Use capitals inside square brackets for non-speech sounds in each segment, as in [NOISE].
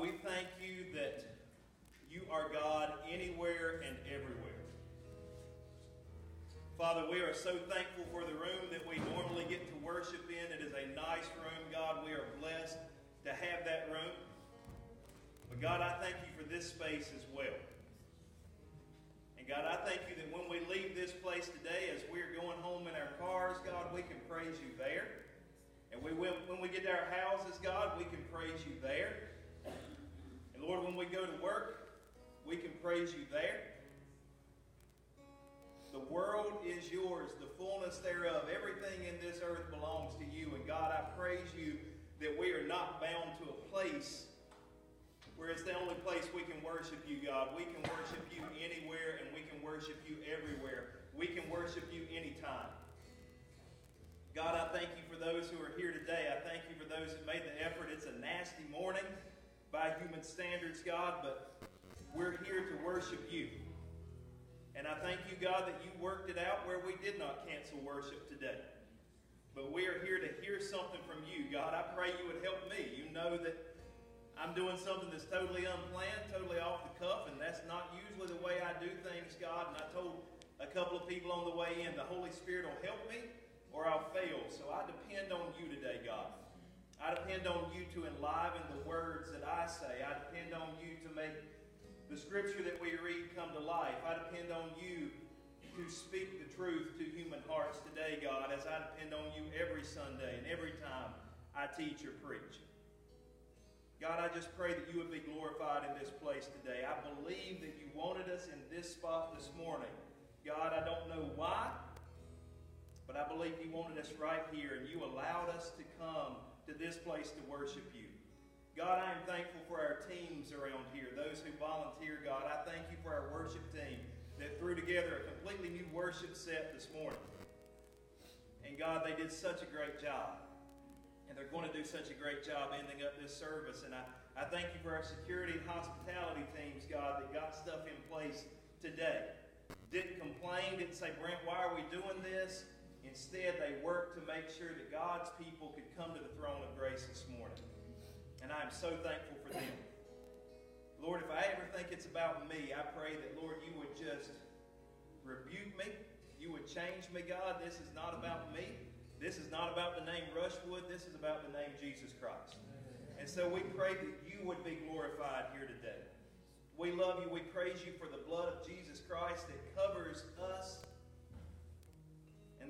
We thank you that you are God anywhere and everywhere. Father, we are so thankful for the room that we normally get to worship in. It is a nice room, God. We are blessed to have that room. But God, I thank you for this space as well. And God, I thank you that when we leave this place today, as we're going home in our cars, God, we can praise you there. And we when we get to our houses, God, we can praise you there. And Lord, when we go to work, we can praise you there. The world is yours, the fullness thereof. Everything in this earth belongs to you. And God, I praise you that we are not bound to a place where it's the only place we can worship you, God. We can worship you anywhere and we can worship you everywhere. We can worship you anytime. God, I thank you for those who are here today. I thank you for those who made the effort. It's a nasty morning by human standards, God, but we're here to worship you. And I thank you, God, that you worked it out where we did not cancel worship today. But we are here to hear something from you. God, I pray you would help me. You know that I'm doing something that's totally unplanned, totally off the cuff, and that's not usually the way I do things, God. And I told a couple of people on the way in, the Holy Spirit will help me or I'll fail. So I depend on you today, God. I depend on you to enliven the words that I say. I depend on you to make the scripture that we read come to life. I depend on you to speak the truth to human hearts today, God, as I depend on you every Sunday and every time I teach or preach. God, I just pray that you would be glorified in this place today. I believe that you wanted us in this spot this morning. God, I don't know why, but I believe you wanted us right here, and you allowed us to come to this place to worship you. God, I am thankful for our teams around here, those who volunteer, God. I thank you for our worship team that threw together a completely new worship set this morning. And God, they did such a great job. And they're going to do such a great job ending up this service. And I, I thank you for our security and hospitality teams, God, that got stuff in place today. Didn't complain, didn't say, Brent, why are we doing this? Instead, they worked to make sure that God's people could come to the throne of grace this morning. And I am so thankful for them. Lord, if I ever think it's about me, I pray that, Lord, you would just rebuke me. You would change me, God. This is not about me. This is not about the name Rushwood. This is about the name Jesus Christ. And so we pray that you would be glorified here today. We love you. We praise you for the blood of Jesus Christ that covers us.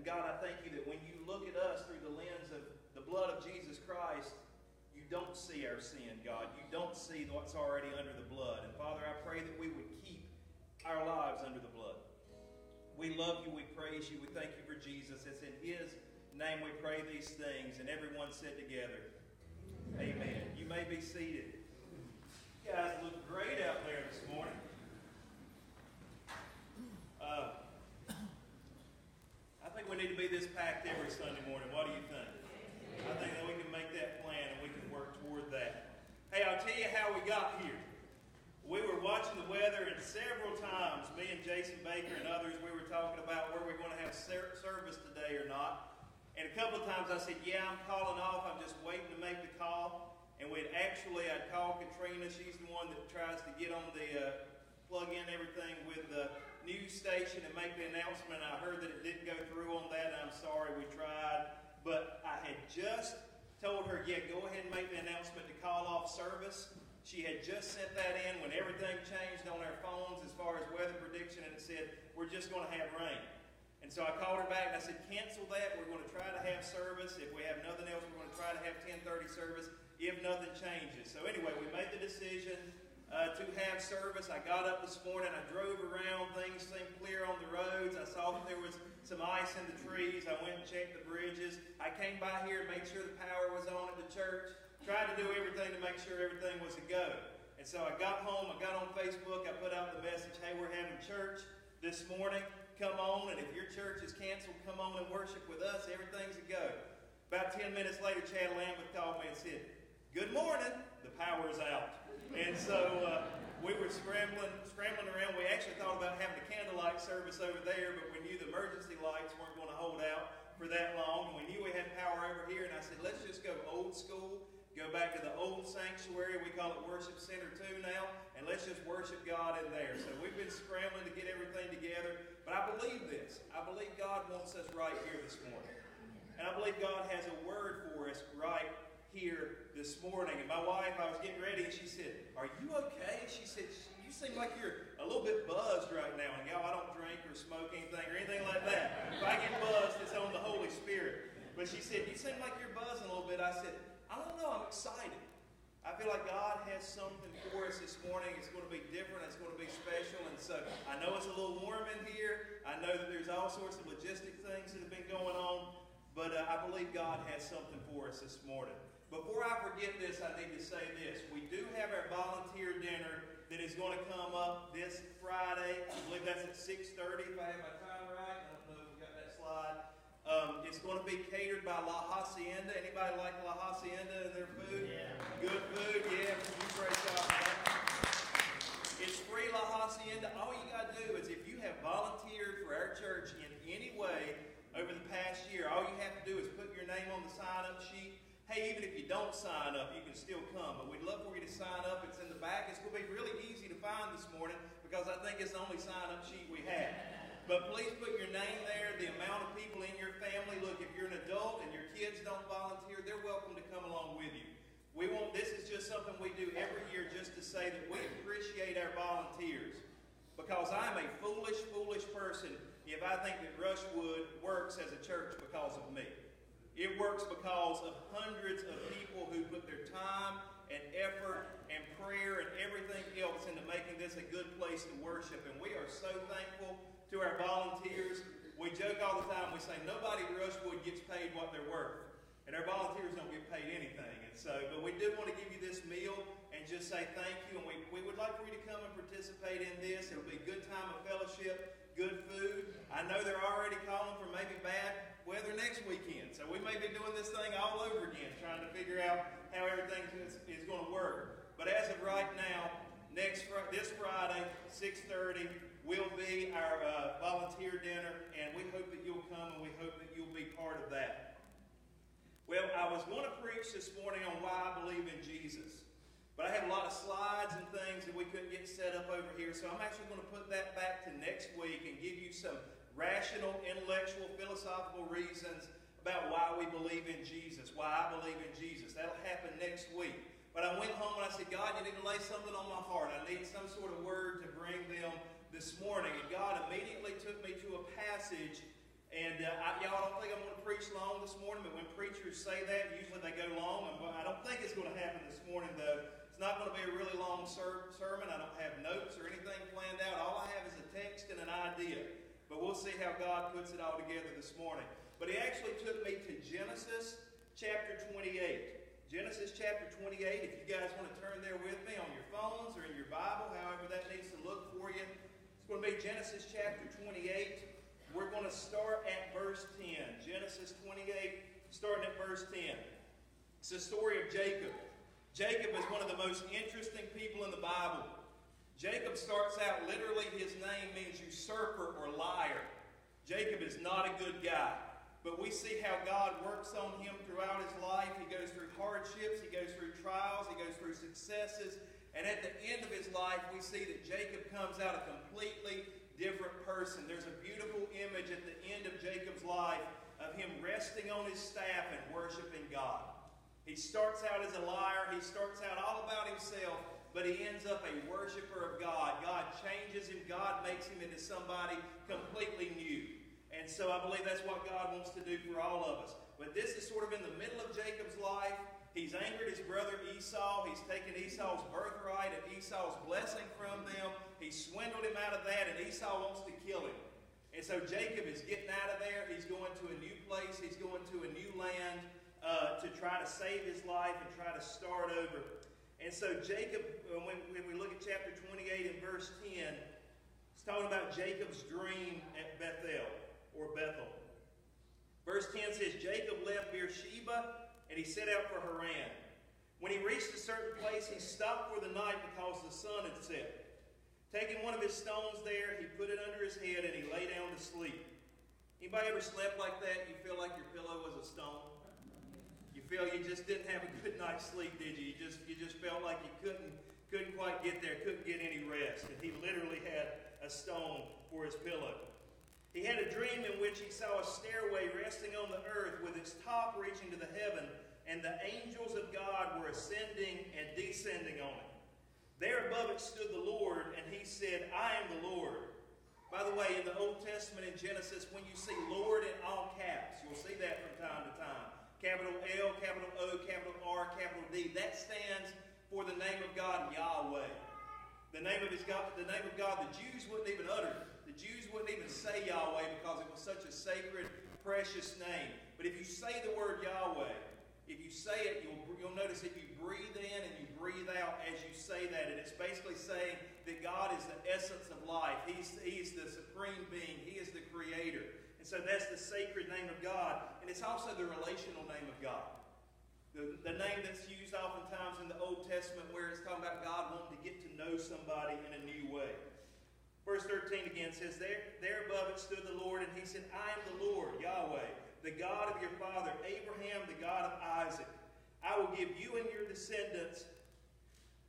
God, I thank you that when you look at us through the lens of the blood of Jesus Christ, you don't see our sin, God. You don't see what's already under the blood. And Father, I pray that we would keep our lives under the blood. We love you. We praise you. We thank you for Jesus. It's in his name we pray these things. And everyone said together, Amen. You may be seated. You guys look great out there this morning. Uh, I think we need to be this packed every Sunday morning. What do you think? I think that we can make that plan and we can work toward that. Hey, I'll tell you how we got here. We were watching the weather, and several times, me and Jason Baker and others, we were talking about where we're going to have service today or not. And a couple of times I said, Yeah, I'm calling off. I'm just waiting to make the call. And we'd actually, I'd call Katrina. She's the one that tries to get on the, uh, plug in everything with the news station and make the announcement. I heard that it didn't go through on that, I'm sorry we tried. But I had just told her, yeah, go ahead and make the announcement to call off service. She had just sent that in when everything changed on our phones as far as weather prediction, and it said, we're just going to have rain. And so I called her back and I said, cancel that. We're going to try to have service. If we have nothing else, we're going to try to have 1030 service if nothing changes. So anyway, we made the decision uh, to have service. I got up this morning, I drove around, things seemed clear on the roads. I saw that there was some ice in the trees. I went and checked the bridges. I came by here and made sure the power was on at the church. Tried to do everything to make sure everything was a go. And so I got home, I got on Facebook, I put out the message, hey, we're having church this morning. Come on, and if your church is canceled, come on and worship with us. Everything's a go. About 10 minutes later, Chad Lambeth called me and said, Good morning. The power's out. And so uh, we were scrambling, scrambling around. We actually thought about having a candlelight service over there, but we knew the emergency lights weren't going to hold out for that long. We knew we had power over here, and I said, let's just go old school, go go back to the old sanctuary. We call it Worship Center 2 now. And let's just worship God in there. So we've been scrambling to get everything together. But I believe this. I believe God wants us right here this morning. And I believe God has a word for us right here this morning. And my wife, I was getting ready, and she said, Are you okay? She said, You seem like you're a little bit buzzed right now. And y'all, I don't drink or smoke anything or anything like that. If I get buzzed, it's on the Holy Spirit. But she said, You seem like you're buzzing a little bit. I said, I don't know, I'm excited. I feel like God has something for us this morning. It's going to be different. It's going to be special. And so I know it's a little warm in here. I know that there's all sorts of logistic things that have been going on. But uh, I believe God has something for us this morning. Before I forget this, I need to say this. We do have our volunteer dinner that is going to come up this Friday. I believe that's at 6.30 if I have my time right. I don't know if we got that slide. Um, it's going to be catered by La Hacienda. Anybody like La Hacienda and their food? Yeah. Good food, yeah. You praise God. It's free La Hacienda. All you got to do is if you have volunteered for our church in any way over the past year, all you have to do is put your name on the sign-up sheet. Hey, even if you don't sign up, you can still come. But we'd love for you to sign up. It's in the back. It's going to be really easy to find this morning because I think it's the only sign-up sheet we have. But please put your name there, the amount of people in your family. Look, if you're an adult and your kids don't volunteer, they're welcome to come along with you. We want this is just something we do every year just to say that we appreciate our volunteers. Because I'm a foolish, foolish person if I think that Rushwood works as a church because of me. It works because of hundreds of people who put their time and effort and prayer and everything else into making this a good place to worship. And we are so thankful to our volunteers. We joke all the time, we say nobody at Rushwood gets paid what they're worth. And our volunteers don't get paid anything. And so, but we do want to give you this meal and just say thank you. And we, we would like for you to come and participate in this. It'll be a good time of fellowship, good food. I know they're already calling for maybe bad weather next weekend. So we may be doing this thing all over again, trying to figure out how everything is, is going to work. But as of right now, next this Friday, 6:30, will be our uh, volunteer dinner, and we hope that you'll come and we hope that you'll be part of that. Well, I was going to preach this morning on why I believe in Jesus. But I had a lot of slides and things that we couldn't get set up over here, so I'm actually going to put that back to next week and give you some rational, intellectual, philosophical reasons about why we believe in Jesus, why I believe in Jesus. That'll happen next week. But I went home and I said, God, you need to lay something on my heart. I need some sort of word to bring them this morning. And God immediately took me to a passage. And uh, I, y'all don't think I'm going to preach long this morning, but when preachers say that, usually they go long. I don't think it's going to happen this morning, though. It's not going to be a really long ser- sermon. I don't have notes or anything planned out. All I have is a text and an idea. But we'll see how God puts it all together this morning. But he actually took me to Genesis chapter 28. Genesis chapter 28. If you guys want to turn there with me on your phones or in your Bible, however that needs to look for you, it's going to be Genesis chapter 28. We're going to start at verse 10. Genesis 28, starting at verse 10. It's the story of Jacob. Jacob is one of the most interesting people in the Bible. Jacob starts out literally, his name means usurper or liar. Jacob is not a good guy. But we see how God works on him throughout his life. He goes through hardships, he goes through trials, he goes through successes. And at the end of his life, we see that Jacob comes out a completely different person. There's a beautiful image at the end of Jacob's life of him resting on his staff and worshiping God. He starts out as a liar, he starts out all about himself, but he ends up a worshiper of God. God changes him, God makes him into somebody completely new. And so I believe that's what God wants to do for all of us. But this is sort of in the middle of Jacob's life. He's angered his brother Esau. He's taken Esau's birthright and Esau's blessing from them. He swindled him out of that, and Esau wants to kill him. And so Jacob is getting out of there. He's going to a new place. He's going to a new land uh, to try to save his life and try to start over. And so Jacob, uh, when, when we look at chapter 28 and verse 10, it's talking about Jacob's dream at Bethel or Bethel. Verse 10 says, Jacob left Beersheba and he set out for Haran. When he reached a certain place, he stopped for the night because the sun had set. Taking one of his stones there, he put it under his head and he lay down to sleep. Anybody ever slept like that? You feel like your pillow was a stone? Feel you just didn't have a good night's sleep, did you? You just you just felt like you couldn't couldn't quite get there, couldn't get any rest, and he literally had a stone for his pillow. He had a dream in which he saw a stairway resting on the earth with its top reaching to the heaven, and the angels of God were ascending and descending on it. There above it stood the Lord, and he said, I am the Lord. By the way, in the Old Testament in Genesis, when you see Lord in all caps, you'll see that from time to time. That stands for the name of God, Yahweh. The name of his God, the name of God, the Jews wouldn't even utter. The Jews wouldn't even say Yahweh because it was such a sacred, precious name. But if you say the word Yahweh, if you say it, you'll, you'll notice that you breathe in and you breathe out as you say that. And it's basically saying that God is the essence of life. He's, he's the supreme being. He is the creator. And so that's the sacred name of God. And it's also the relational name of God. The, the name that's used oftentimes in the Old Testament where it's talking about God wanting to get to know somebody in a new way. Verse 13 again says, There, there above it stood the Lord, and he said, I am the Lord, Yahweh, the God of your father Abraham, the God of Isaac. I will give you and your descendants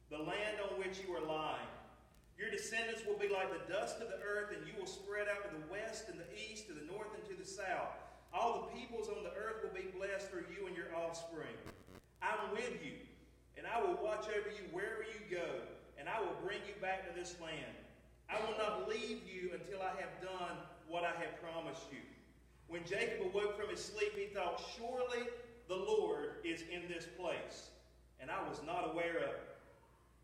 the land on which you are lying. Your descendants will be like the dust of the earth, and you will spread out to the west and the east, to the north and to the south. All the peoples on the earth will be blessed through you and your offspring. With you, and I will watch over you wherever you go, and I will bring you back to this land. I will not leave you until I have done what I have promised you. When Jacob awoke from his sleep, he thought, Surely the Lord is in this place, and I was not aware of it.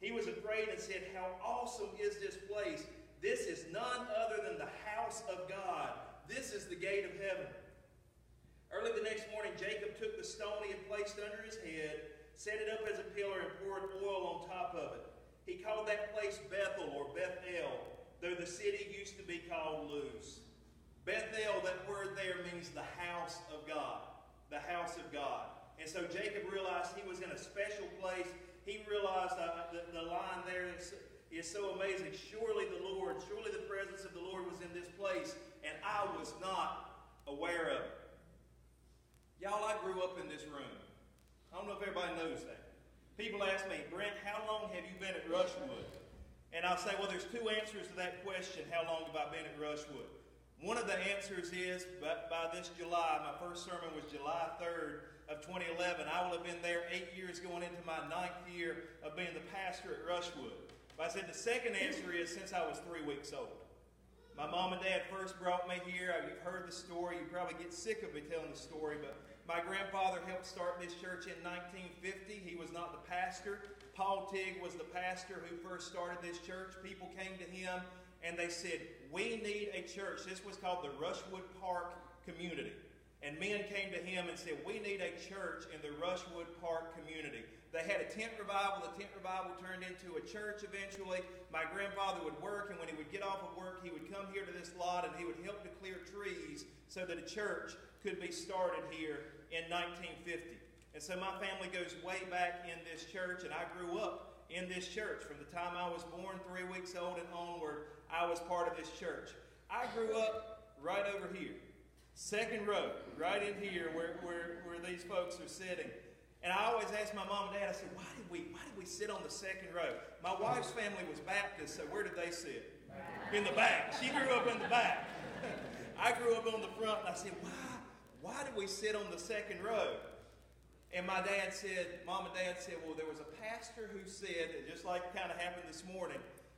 He was afraid and said, How awesome is this place! This is none other than the house of God. This is the gate of heaven. Early the next morning, Jacob took the stone he had placed under his head, set it up as a pillar, and poured oil on top of it. He called that place Bethel or Bethel, though the city used to be called Luz. Bethel, that word there means the house of God. The house of God. And so Jacob realized he was in a special place. He realized uh, the, the line there is, is so amazing. Surely the Lord, surely the presence of the Lord was in this place, and I was not aware of it. Y'all, I grew up in this room. I don't know if everybody knows that. People ask me, Brent, how long have you been at Rushwood? And I'll say, well, there's two answers to that question how long have I been at Rushwood? One of the answers is by, by this July, my first sermon was July 3rd of 2011. I will have been there eight years going into my ninth year of being the pastor at Rushwood. But I said the second answer is since I was three weeks old. My mom and dad first brought me here. You've heard the story. You probably get sick of me telling the story, but my grandfather helped start this church in 1950. He was not the pastor. Paul Tigg was the pastor who first started this church. People came to him and they said, We need a church. This was called the Rushwood Park Community. And men came to him and said, We need a church in the Rushwood Park community. They had a tent revival. The tent revival turned into a church eventually. My grandfather would work, and when he would get off of work, he would come here to this lot and he would help to clear trees so that a church could be started here in 1950. And so my family goes way back in this church, and I grew up in this church. From the time I was born, three weeks old and onward, I was part of this church. I grew up right over here, second row, right in here where, where, where these folks are sitting. And I always ask my mom and dad, I said, why did we why did we sit on the second row? My wife's family was Baptist, so where did they sit? In the back. She grew up in the back. [LAUGHS] I grew up on the front, and I said, why why did we sit on the second row? And my dad said, Mom and Dad said, well, there was a pastor who said, just like kind of happened this morning,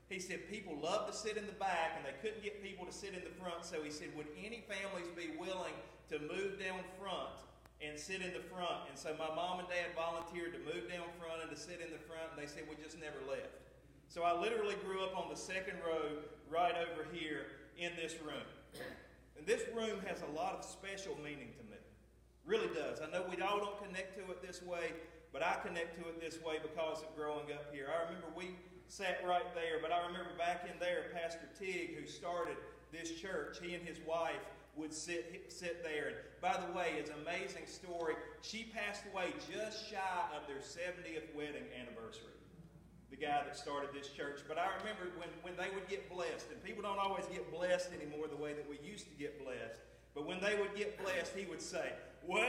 he said people love to sit in the back and they couldn't get people to sit in the front. So he said, would any families be willing to move down front and sit in the front? And so my mom and dad volunteered to move down front and to sit in the front, and they said we just never left. So I literally grew up on the second row right over here in this room. And this room has a lot of special meaning to me. Really does. I know we all don't connect to it this way, but I connect to it this way because of growing up here. I remember we sat right there, but I remember back in there, Pastor Tig, who started this church, he and his wife would sit, sit there. And by the way, it's an amazing story. She passed away just shy of their 70th wedding anniversary the guy that started this church. But I remember when, when they would get blessed, and people don't always get blessed anymore the way that we used to get blessed. But when they would get blessed, he would say, Well,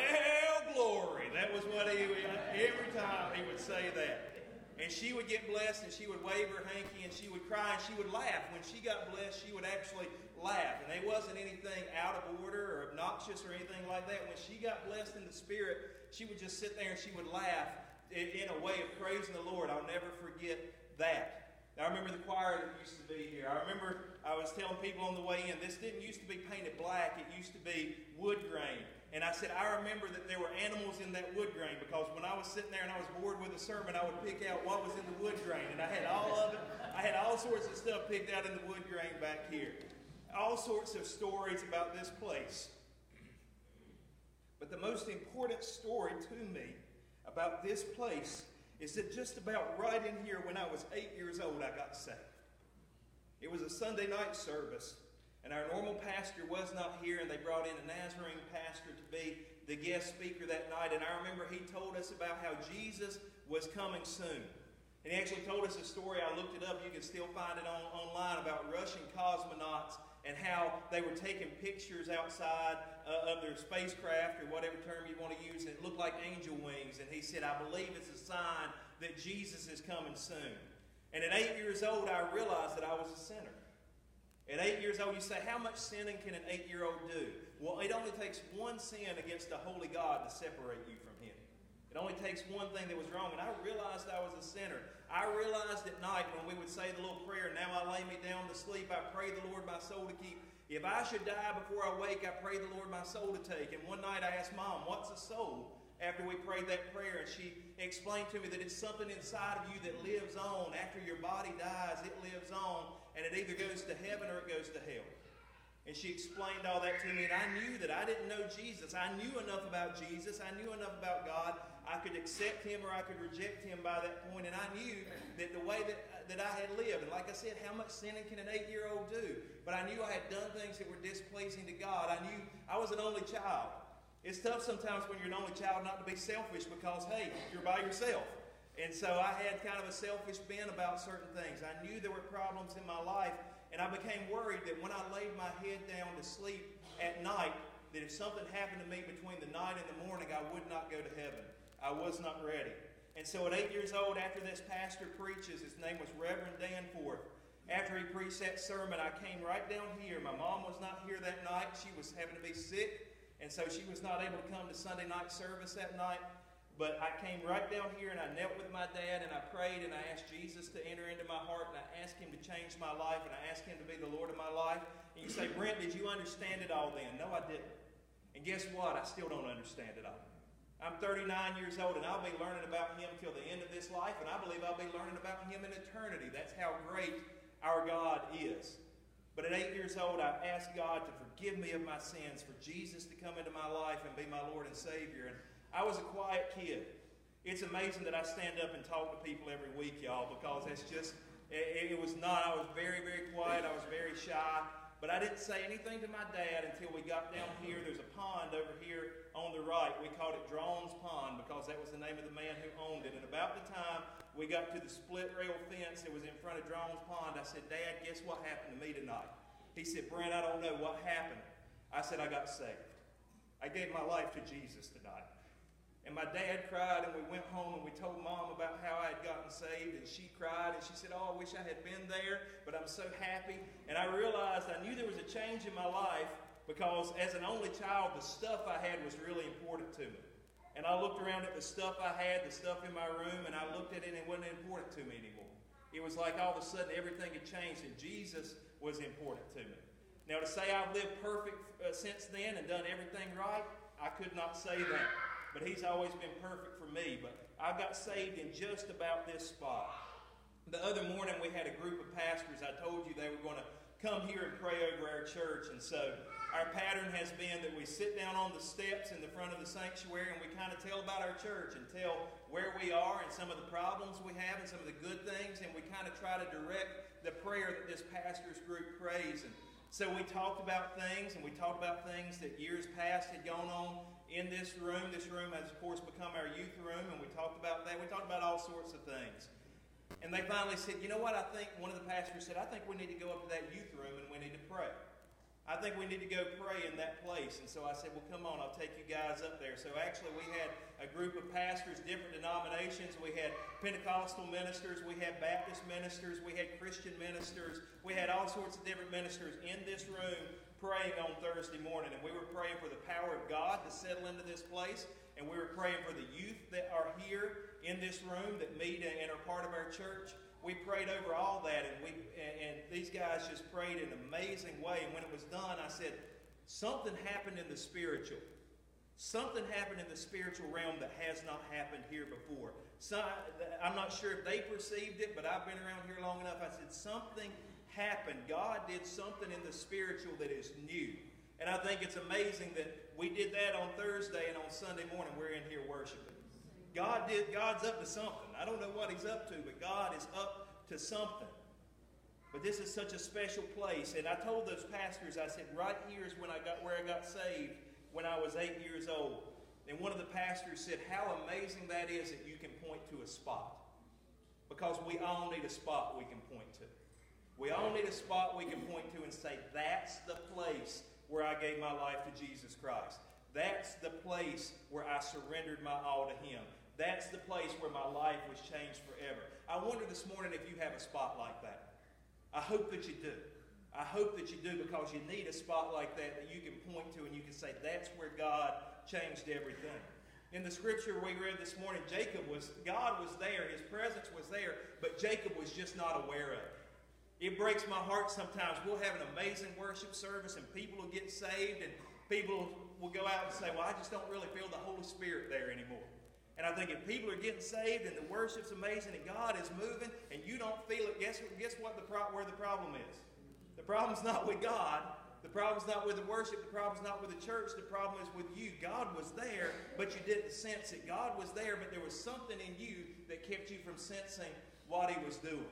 glory. That was what he every time he would say that. And she would get blessed and she would wave her hanky and she would cry and she would laugh. When she got blessed, she would actually laugh. And there wasn't anything out of order or obnoxious or anything like that. When she got blessed in the Spirit, she would just sit there and she would laugh in a way of praising the Lord. I'll never forget that. Now, I remember the choir that used to be here. I remember I was telling people on the way in, this didn't used to be painted black, it used to be wood grain. And I said, I remember that there were animals in that wood grain because when I was sitting there and I was bored with a sermon, I would pick out what was in the wood grain. And I had all of it. I had all sorts of stuff picked out in the wood grain back here. All sorts of stories about this place. But the most important story to me about this place is that just about right in here, when I was eight years old, I got saved. It was a Sunday night service. And our normal pastor was not here, and they brought in a Nazarene pastor to be the guest speaker that night. And I remember he told us about how Jesus was coming soon. And he actually told us a story. I looked it up. You can still find it on, online about Russian cosmonauts and how they were taking pictures outside uh, of their spacecraft or whatever term you want to use, and it looked like angel wings. And he said, I believe it's a sign that Jesus is coming soon. And at eight years old, I realized that I was a sinner. At eight years old, you say, How much sinning can an eight year old do? Well, it only takes one sin against a holy God to separate you from Him. It only takes one thing that was wrong. And I realized I was a sinner. I realized at night when we would say the little prayer, Now I lay me down to sleep, I pray the Lord my soul to keep. If I should die before I wake, I pray the Lord my soul to take. And one night I asked Mom, What's a soul? After we prayed that prayer, and she explained to me that it's something inside of you that lives on. After your body dies, it lives on and it either goes to heaven or it goes to hell. And she explained all that to me, and I knew that I didn't know Jesus. I knew enough about Jesus. I knew enough about God. I could accept Him or I could reject Him by that point, and I knew that the way that, that I had lived, and like I said, how much sinning can an eight year old do? But I knew I had done things that were displeasing to God. I knew I was an only child. It's tough sometimes when you're an only child not to be selfish because, hey, you're by yourself. And so I had kind of a selfish bent about certain things. I knew there were problems in my life, and I became worried that when I laid my head down to sleep at night, that if something happened to me between the night and the morning, I would not go to heaven. I was not ready. And so at eight years old, after this pastor preaches, his name was Reverend Danforth. After he preached that sermon, I came right down here. My mom was not here that night. She was having to be sick, and so she was not able to come to Sunday night service that night. But I came right down here and I knelt with my dad and I prayed and I asked Jesus to enter into my heart and I asked him to change my life and I asked him to be the Lord of my life. And you say, Brent, did you understand it all then? No, I didn't. And guess what? I still don't understand it all. I'm 39 years old and I'll be learning about him till the end of this life and I believe I'll be learning about him in eternity. That's how great our God is. But at eight years old, I asked God to forgive me of my sins, for Jesus to come into my life and be my Lord and Savior. And I was a quiet kid. It's amazing that I stand up and talk to people every week, y'all, because that's just, it, it was not, I was very, very quiet. I was very shy. But I didn't say anything to my dad until we got down here. There's a pond over here on the right. We called it Drones Pond because that was the name of the man who owned it. And about the time we got to the split rail fence that was in front of Drones Pond, I said, Dad, guess what happened to me tonight? He said, Brent, I don't know what happened. I said, I got saved. I gave my life to Jesus tonight. And my dad cried, and we went home and we told mom about how I had gotten saved, and she cried, and she said, Oh, I wish I had been there, but I'm so happy. And I realized I knew there was a change in my life because as an only child, the stuff I had was really important to me. And I looked around at the stuff I had, the stuff in my room, and I looked at it and it wasn't important to me anymore. It was like all of a sudden everything had changed, and Jesus was important to me. Now, to say I've lived perfect uh, since then and done everything right, I could not say that but He's always been perfect for me. But I got saved in just about this spot. The other morning, we had a group of pastors. I told you they were going to come here and pray over our church. And so our pattern has been that we sit down on the steps in the front of the sanctuary and we kind of tell about our church and tell where we are and some of the problems we have and some of the good things. And we kind of try to direct the prayer that this pastor's group prays. And so we talked about things and we talked about things that years past had gone on in this room. This room has, of course, become our youth room, and we talked about that. We talked about all sorts of things. And they finally said, you know what? I think one of the pastors said, I think we need to go up to that youth room and we need to pray. I think we need to go pray in that place. And so I said, well, come on, I'll take you guys up there. So actually, we had a group of pastors, different denominations. We had Pentecostal ministers, we had Baptist ministers, we had Christian ministers, we had all sorts of different ministers in this room praying on Thursday morning. And we were praying for the power of God to settle into this place. And we were praying for the youth that are here in this room that meet and are part of our church. We prayed over all that, and we and, these guys just prayed in an amazing way. And when it was done, I said, something happened in the spiritual Something happened in the spiritual realm that has not happened here before. So, I'm not sure if they perceived it, but I've been around here long enough. I said, something happened. God did something in the spiritual that is new. And I think it's amazing that we did that on Thursday and on Sunday morning we're in here worshiping. God did God's up to something. I don't know what he's up to, but God is up to something. But this is such a special place. And I told those pastors, I said, right here is when I got where I got saved when I was eight years old. And one of the pastors said, How amazing that is that you can point to a spot. Because we all need a spot we can point to. We all need a spot we can point to and say, That's the place where I gave my life to Jesus Christ. That's the place where I surrendered my all to Him. That's the place where my life was changed forever. I wonder this morning if you have a spot like that. I hope that you do. I hope that you do because you need a spot like that that you can point to and you can say, that's where God changed everything. In the scripture we read this morning, Jacob was, God was there, his presence was there, but Jacob was just not aware of it. It breaks my heart sometimes. We'll have an amazing worship service and people will get saved and people will go out and say, Well, I just don't really feel the Holy Spirit there anymore. And I think if people are getting saved and the worship's amazing and God is moving and you don't feel it, guess, guess what the pro- where the problem is? The problem's not with God. The problem's not with the worship. The problem's not with the church. The problem is with you. God was there, but you didn't sense it. God was there, but there was something in you that kept you from sensing what He was doing.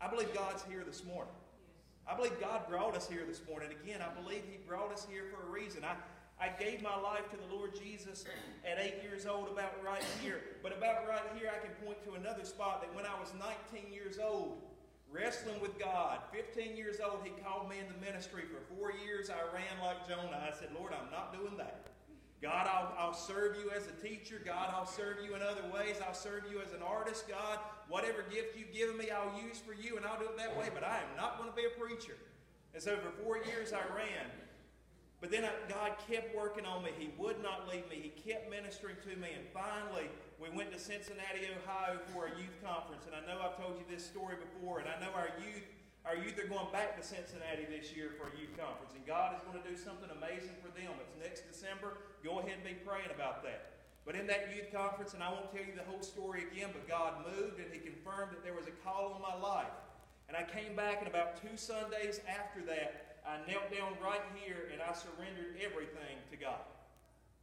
I believe God's here this morning. I believe God brought us here this morning. Again, I believe He brought us here for a reason. I, I gave my life to the Lord Jesus at eight years old, about right here. But about right here, I can point to another spot that when I was 19 years old, wrestling with God. 15 years old, he called me into ministry. For four years, I ran like Jonah. I said, Lord, I'm not doing that. God, I'll, I'll serve you as a teacher. God, I'll serve you in other ways. I'll serve you as an artist. God, whatever gift you've given me, I'll use for you, and I'll do it that way. But I am not going to be a preacher. And so for four years, I ran. But then God kept working on me. He would not leave me. He kept ministering to me. And finally, we went to Cincinnati, Ohio for a youth conference. And I know I've told you this story before. And I know our youth, are going back to Cincinnati this year for a youth conference. And God is going to do something amazing for them. It's next December. Go ahead and be praying about that. But in that youth conference, and I won't tell you the whole story again, but God moved and He confirmed that there was a call on my life. And I came back, and about two Sundays after that, I knelt down right here and I surrendered everything to God.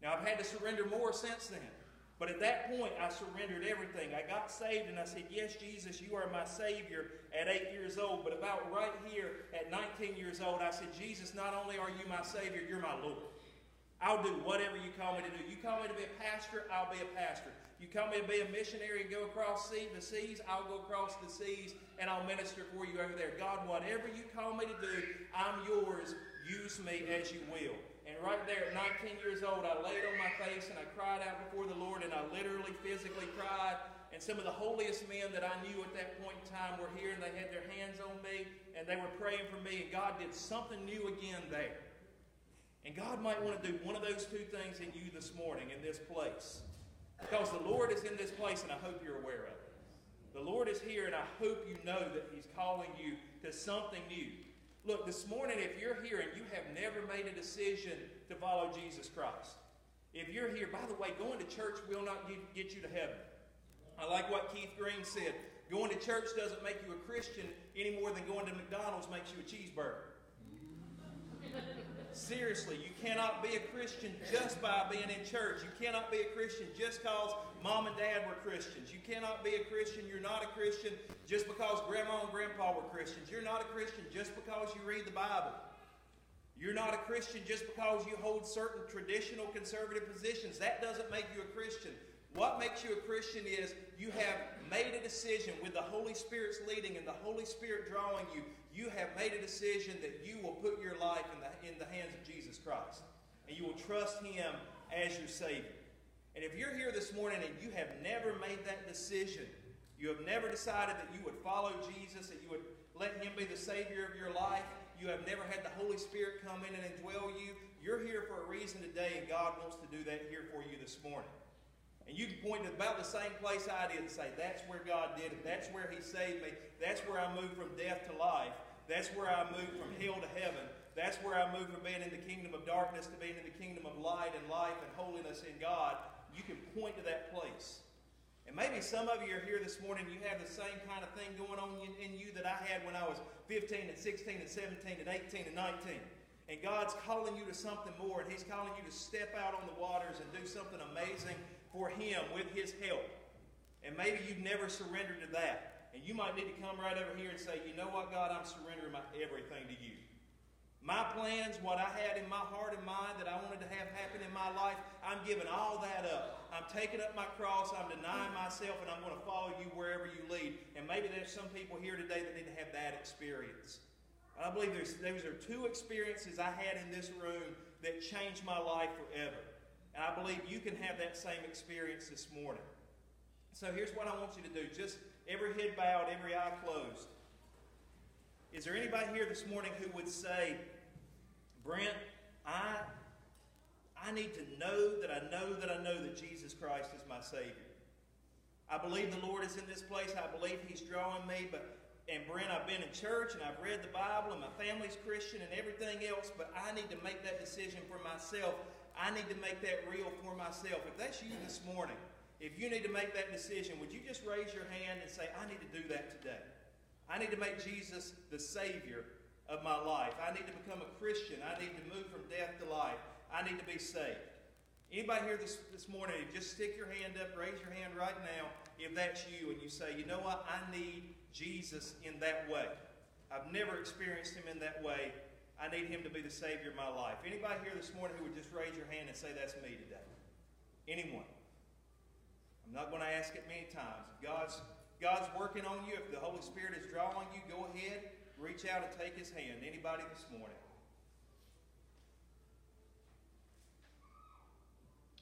Now, I've had to surrender more since then. But at that point, I surrendered everything. I got saved and I said, Yes, Jesus, you are my Savior at eight years old. But about right here at 19 years old, I said, Jesus, not only are you my Savior, you're my Lord. I'll do whatever you call me to do. You call me to be a pastor, I'll be a pastor. You call me to be a missionary and go across sea, the seas, I'll go across the seas and I'll minister for you over there. God, whatever you call me to do, I'm yours. Use me as you will. Right there at 19 years old, I laid on my face and I cried out before the Lord, and I literally, physically cried. And some of the holiest men that I knew at that point in time were here, and they had their hands on me, and they were praying for me, and God did something new again there. And God might want to do one of those two things in you this morning in this place. Because the Lord is in this place, and I hope you're aware of it. The Lord is here, and I hope you know that He's calling you to something new. Look, this morning, if you're here and you have never made a decision to follow Jesus Christ, if you're here, by the way, going to church will not get you to heaven. I like what Keith Green said. Going to church doesn't make you a Christian any more than going to McDonald's makes you a cheeseburger. Seriously, you cannot be a Christian just by being in church. You cannot be a Christian just because mom and dad were Christians. You cannot be a Christian. You're not a Christian just because grandma and grandpa were Christians. You're not a Christian just because you read the Bible. You're not a Christian just because you hold certain traditional conservative positions. That doesn't make you a Christian. What makes you a Christian is you have made decision with the Holy Spirit's leading and the Holy Spirit drawing you you have made a decision that you will put your life in the, in the hands of Jesus Christ. And you will trust Him as your Savior. And if you're here this morning and you have never made that decision, you have never decided that you would follow Jesus, that you would let Him be the Savior of your life, you have never had the Holy Spirit come in and indwell you, you're here for a reason today, and God wants to do that here for you this morning. And you can point to about the same place I did and say, that's where God did it. That's where He saved me. That's where I moved from death to life. That's where I moved from hell to heaven. That's where I moved from being in the kingdom of darkness to being in the kingdom of light and life and holiness in God. You can point to that place. And maybe some of you are here this morning, you have the same kind of thing going on in, you that I had when I was 15 and 16 and 17 and 18 and 19. And God's calling you to something more, and He's calling you to step out on the waters and do something amazing for Him with His help. And maybe you've never surrendered to that. And you might need to come right over here and say, you know what, God, I'm surrendering my everything to you. My plans, what I had in my heart and mind that I wanted to have happen in my life, I'm giving all that up. I'm taking up my cross, I'm denying myself, and I'm going to follow you wherever you lead. And maybe there's some people here today that need to have that experience. I believe there's, those are two experiences I had in this room that changed my life forever. And I believe you can have that same experience this morning. So here's what I want you to do. Just every head bowed, every eye closed. Is there anybody here this morning who would say, Brent, I, I need to know that I know that I know that Jesus Christ is my Savior. I believe the Lord is in this place. I believe He's drawing me. But and Brent, I've been in church and I've read the Bible and my family's Christian and everything else, but I need to make that decision for myself I need to make that real for myself. If that's you this morning, if you need to make that decision, would you just raise your hand and say, I need to do that today? I need to make Jesus the Savior of my life. I need to become a Christian. I need to move from death to life. I need to be saved. Anybody here this, this morning, just stick your hand up, raise your hand right now if that's you, and you say, you know what, I need Jesus in that way. I've never experienced him in that way. I need him to be the Savior of my life. Anybody here this morning who would just raise your hand and say, That's me today? Anyone? I'm not going to ask it many times. If God's, God's working on you, if the Holy Spirit is drawing you, go ahead, reach out and take his hand. Anybody this morning?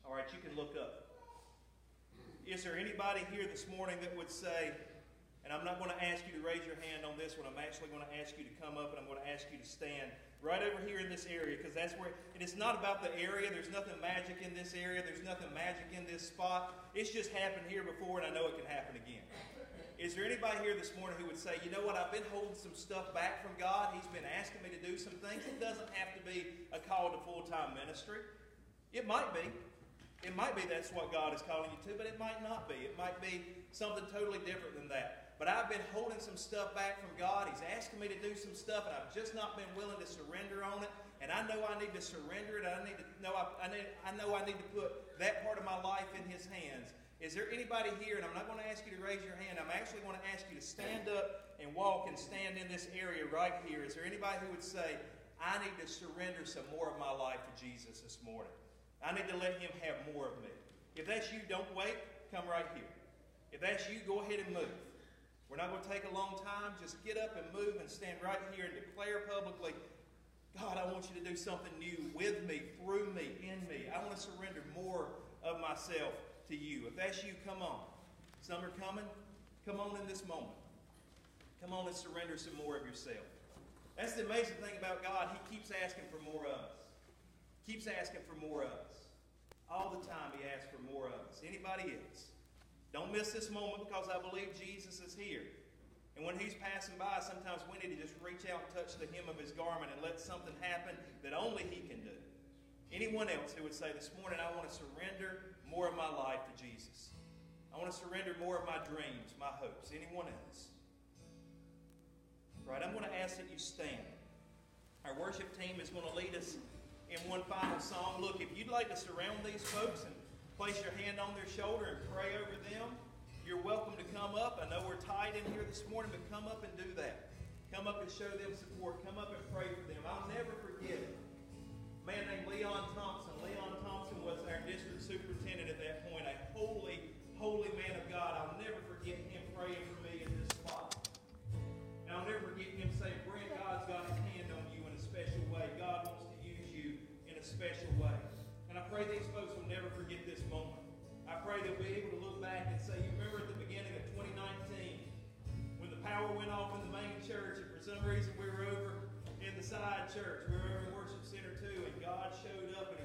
All right, you can look up. Is there anybody here this morning that would say, and I'm not going to ask you to raise your hand on this one. I'm actually going to ask you to come up and I'm going to ask you to stand right over here in this area because that's where and it's not about the area there's nothing magic in this area there's nothing magic in this spot. It's just happened here before and i know it can happen again. Is there anybody here this morning who would say you know what? I've been holding some stuff back from god. He's been asking me to do some things. It doesn't have to be a call to full-time ministry. It might be. It might be that's what god is calling you to but it might not be. It might be something totally different than that but I've been holding some stuff back from God. He's asking me to do some stuff, and I've just not been willing to surrender on it. And I know I need to surrender it. I need to know I, I, need, I know I need to put that part of my life in His hands. Is there anybody here, and I'm not going to ask you to raise your hand, I'm actually going to ask you to stand up and walk and stand in this area right here. Is there anybody who would say, I need to surrender some more of my life to Jesus this morning? I need to let Him have more of me. If that's you, don't wait. Come right here. If that's you, go ahead and move. We're not going to take a long time. Just get up and move and stand right here and declare publicly, God, I want you to do something new with me, through me, in me. I want to surrender more of myself to you. If that's you, come on. Some are coming. Come on in this moment. Come on and surrender some more of yourself. That's the amazing thing about God. He keeps asking for more of us. Keeps asking for more of us. All the time he asks for more of us. Anybody else? Don't miss this moment because I believe Jesus is here. And when he's passing by, sometimes we need to just reach out and touch the hem of his garment and let something happen that only he can do. Anyone else who would say, This morning I want to surrender more of my life to Jesus. I want to surrender more of my dreams, my hopes. Anyone else? Right, I'm going to ask that you stand. Our worship team is going to lead us in one final song. Look, if you'd like to surround these folks and place your hand on their shoulder and pray over them. You're welcome to come up. I know we're tied in here this morning, but come up and do that. Come up and show them support. Come up and pray for them. I'll never forget it. A man named Leon Thompson. Leon Thompson was our district superintendent at that point, a holy, holy man of God. I'll never forget him praying for me in this spot. And I'll never forget him saying, Brent, God's got his hand on you in a special way. God wants to use you in a special way. And I pray these pray that we're able to look back and say, you remember at the beginning of 2019 when the power went off in the main church, and for some reason we were over in the side church, we were over in Worship Center 2, and God showed up and